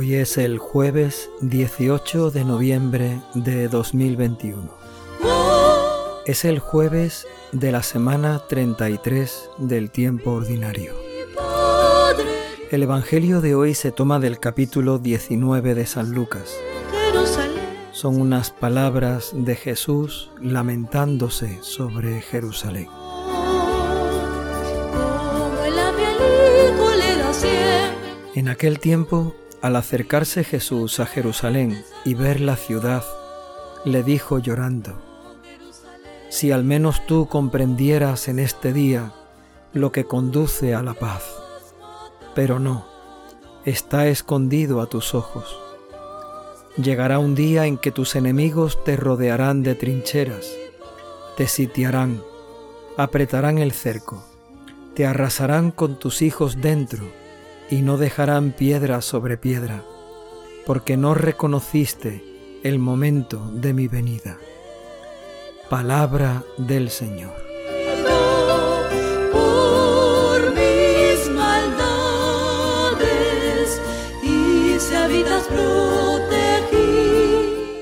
es el jueves 18 de noviembre de 2021. Es el jueves de la semana 33 del tiempo ordinario. El Evangelio de hoy se toma del capítulo 19 de San Lucas. Son unas palabras de Jesús lamentándose sobre Jerusalén. En aquel tiempo, al acercarse Jesús a Jerusalén y ver la ciudad, le dijo llorando, Si al menos tú comprendieras en este día lo que conduce a la paz, pero no, está escondido a tus ojos. Llegará un día en que tus enemigos te rodearán de trincheras, te sitiarán, apretarán el cerco, te arrasarán con tus hijos dentro, y no dejarán piedra sobre piedra, porque no reconociste el momento de mi venida. Palabra del Señor.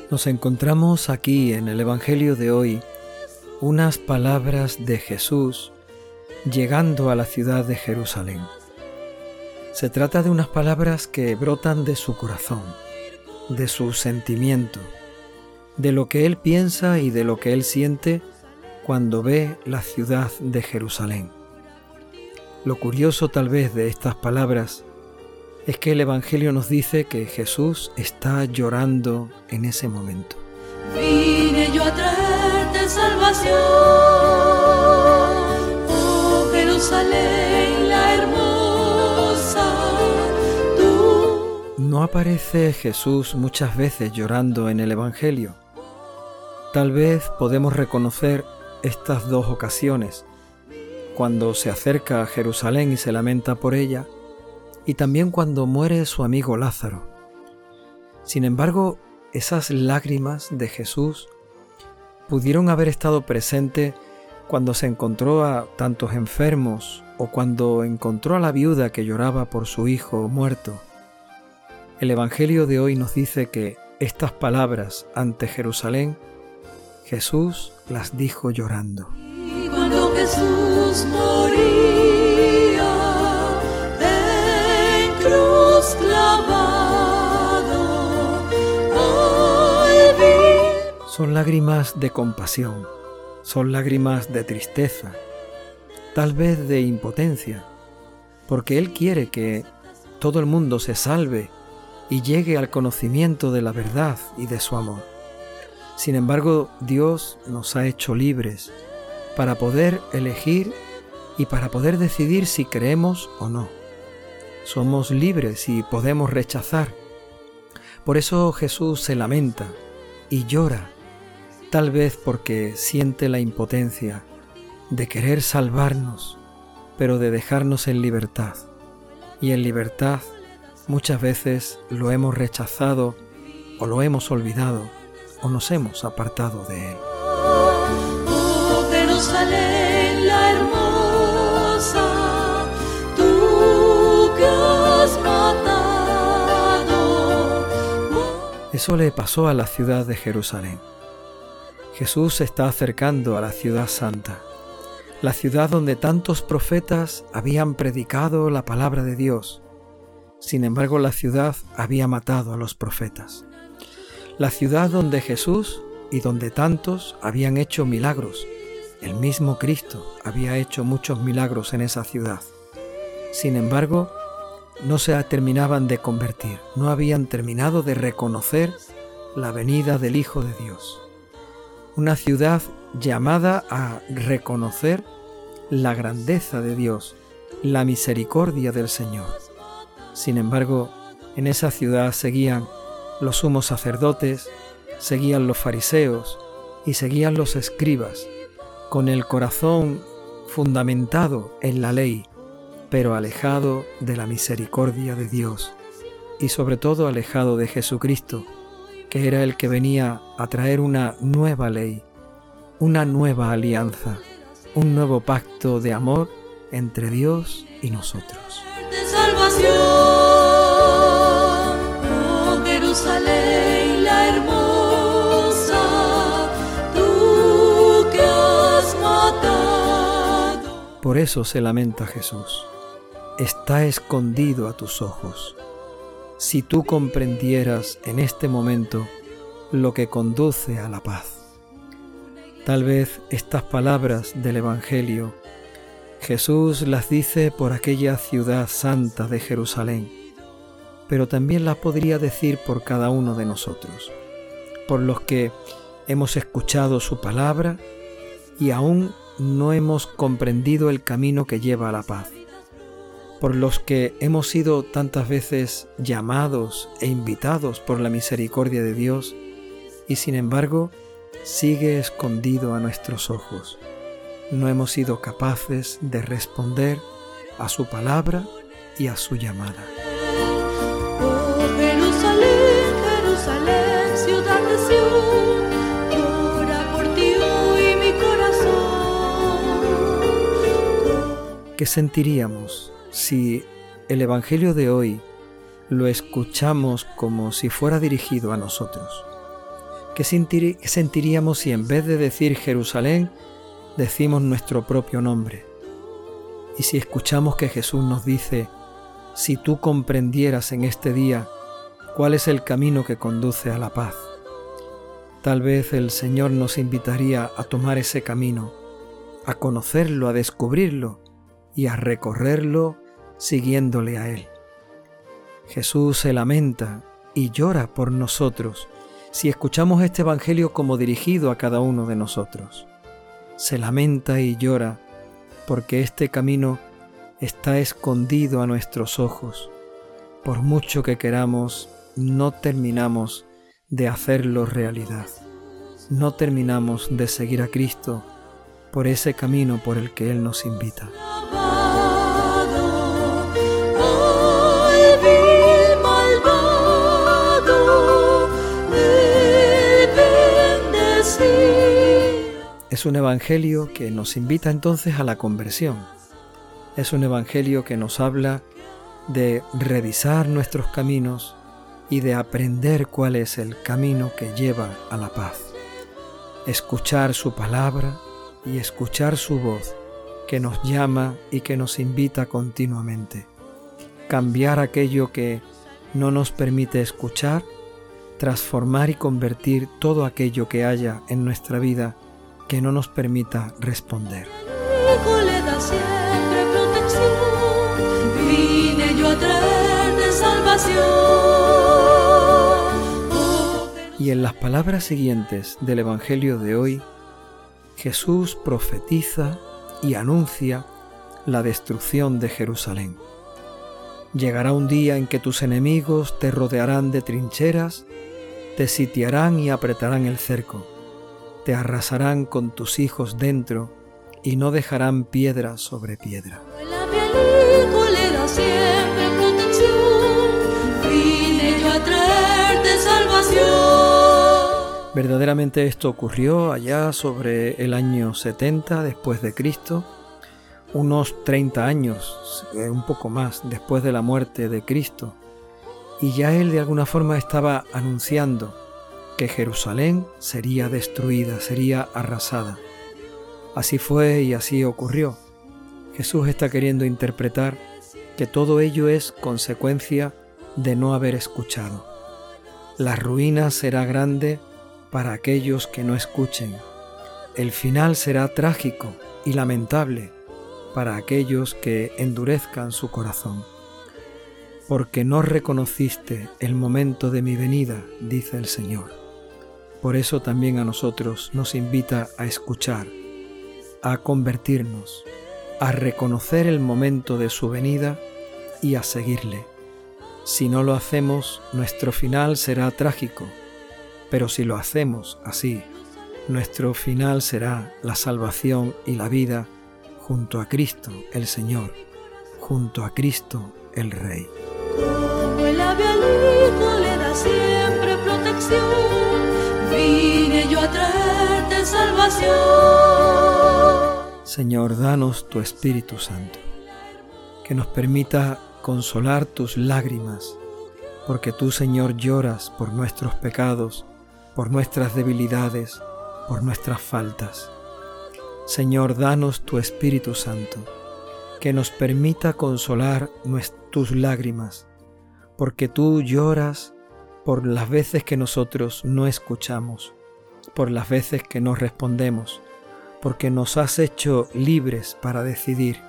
Nos encontramos aquí en el Evangelio de hoy unas palabras de Jesús llegando a la ciudad de Jerusalén. Se trata de unas palabras que brotan de su corazón, de su sentimiento, de lo que él piensa y de lo que él siente cuando ve la ciudad de Jerusalén. Lo curioso tal vez de estas palabras es que el Evangelio nos dice que Jesús está llorando en ese momento. Vine yo a traerte salvación, No aparece Jesús muchas veces llorando en el Evangelio. Tal vez podemos reconocer estas dos ocasiones, cuando se acerca a Jerusalén y se lamenta por ella, y también cuando muere su amigo Lázaro. Sin embargo, esas lágrimas de Jesús pudieron haber estado presentes cuando se encontró a tantos enfermos o cuando encontró a la viuda que lloraba por su hijo muerto el Evangelio de hoy nos dice que estas palabras ante Jerusalén, Jesús las dijo llorando. cuando Jesús moría en cruz clavado, son lágrimas de compasión, son lágrimas de tristeza, tal vez de impotencia, porque Él quiere que todo el mundo se salve y llegue al conocimiento de la verdad y de su amor. Sin embargo, Dios nos ha hecho libres para poder elegir y para poder decidir si creemos o no. Somos libres y podemos rechazar. Por eso Jesús se lamenta y llora, tal vez porque siente la impotencia de querer salvarnos, pero de dejarnos en libertad. Y en libertad Muchas veces lo hemos rechazado o lo hemos olvidado o nos hemos apartado de él. Eso le pasó a la ciudad de Jerusalén. Jesús se está acercando a la ciudad santa, la ciudad donde tantos profetas habían predicado la palabra de Dios sin embargo, la ciudad había matado a los profetas. La ciudad donde Jesús y donde tantos habían hecho milagros. El mismo Cristo había hecho muchos milagros en esa ciudad. Sin embargo, no se terminaban de convertir, no habían terminado de reconocer la venida del Hijo de Dios. Una ciudad llamada a reconocer la grandeza de Dios, la misericordia del Señor. Sin embargo, en esa ciudad seguían los sumos sacerdotes, seguían los fariseos y seguían los escribas, con el corazón fundamentado en la ley, pero alejado de la misericordia de Dios y sobre todo alejado de Jesucristo, que era el que venía a traer una nueva ley, una nueva alianza, un nuevo pacto de amor entre Dios y nosotros salvación. Oh Jerusalén, la hermosa, que. Por eso se lamenta Jesús. Está escondido a tus ojos. Si tú comprendieras en este momento lo que conduce a la paz. Tal vez estas palabras del Evangelio Jesús las dice por aquella ciudad santa de Jerusalén, pero también las podría decir por cada uno de nosotros, por los que hemos escuchado su palabra y aún no hemos comprendido el camino que lleva a la paz, por los que hemos sido tantas veces llamados e invitados por la misericordia de Dios y sin embargo sigue escondido a nuestros ojos. No hemos sido capaces de responder a su palabra y a su llamada. Oh Jerusalén, Jerusalén, ciudad de Sion, llora por ti hoy mi corazón. ¿Qué sentiríamos si el Evangelio de hoy lo escuchamos como si fuera dirigido a nosotros? ¿Qué sentiríamos si en vez de decir Jerusalén, decimos nuestro propio nombre? Y si escuchamos que Jesús nos dice, si tú comprendieras en este día cuál es el camino que conduce a la paz, tal vez el Señor nos invitaría a tomar ese camino, a conocerlo, a descubrirlo y a recorrerlo siguiéndole a Él. Jesús se lamenta y llora por nosotros si escuchamos este Evangelio como dirigido a cada uno de nosotros. Se lamenta y llora porque este camino está escondido a nuestros ojos. Por mucho que queramos, no terminamos de hacerlo realidad. No terminamos de seguir a Cristo por ese camino por el que Él nos invita. Es un evangelio que nos invita entonces a la conversión. Es un evangelio que nos habla de revisar nuestros caminos y de aprender cuál es el camino que lleva a la paz. Escuchar su palabra y escuchar su voz que nos llama y que nos invita continuamente. Cambiar aquello que no nos permite escuchar, transformar y convertir todo aquello que haya en nuestra vida que no nos permita responder. Y en las palabras siguientes del Evangelio de hoy, Jesús profetiza y anuncia la destrucción de Jerusalén. Llegará un día en que tus enemigos te rodearán de trincheras, te sitiarán y apretarán el cerco te arrasarán con tus hijos dentro y no dejarán piedra sobre piedra. Verdaderamente esto ocurrió allá sobre el año 70 después de Cristo, unos 30 años, eh, un poco más después de la muerte de Cristo, y ya él de alguna forma estaba anunciando que Jerusalén sería destruida, sería arrasada. Así fue y así ocurrió. Jesús está queriendo interpretar que todo ello es consecuencia de no haber escuchado. La ruina será grande para aquellos que no escuchen. El final será trágico y lamentable para aquellos que endurezcan su corazón. Porque no reconociste el momento de mi venida, dice el Señor. Por eso también a nosotros nos invita a escuchar, a convertirnos, a reconocer el momento de su venida y a seguirle. Si no lo hacemos, nuestro final será trágico, pero si lo hacemos así, nuestro final será la salvación y la vida junto a Cristo el Señor, junto a Cristo el Rey. Señor, danos tu Espíritu Santo, que nos permita consolar tus lágrimas, porque tú, Señor, lloras por nuestros pecados, por nuestras debilidades, por nuestras faltas. Señor, danos tu Espíritu Santo, que nos permita consolar tus lágrimas, porque tú lloras por las veces que nosotros no escuchamos, por las veces que no respondemos, porque nos has hecho libres para decidir,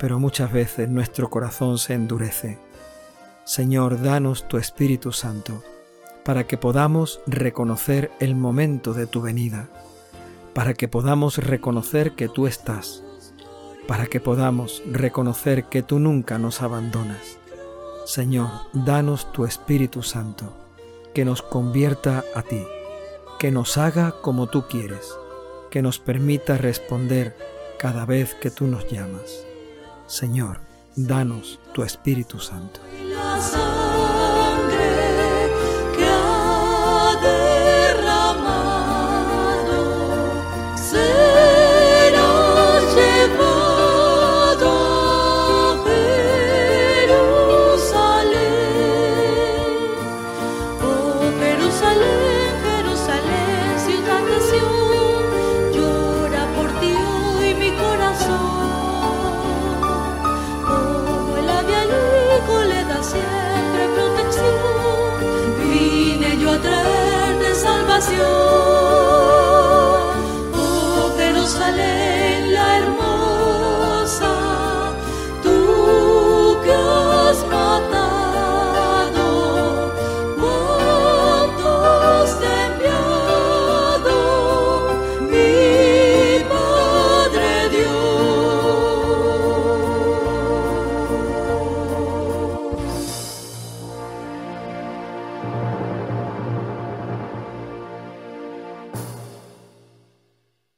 pero muchas veces nuestro corazón se endurece. Señor, danos tu Espíritu Santo, para que podamos reconocer el momento de tu venida, para que podamos reconocer que tú estás, para que podamos reconocer que tú nunca nos abandonas. Señor, danos tu Espíritu Santo, que nos convierta a ti, que nos haga como tú quieres, que nos permita responder cada vez que tú nos llamas. Señor, danos tu Espíritu Santo.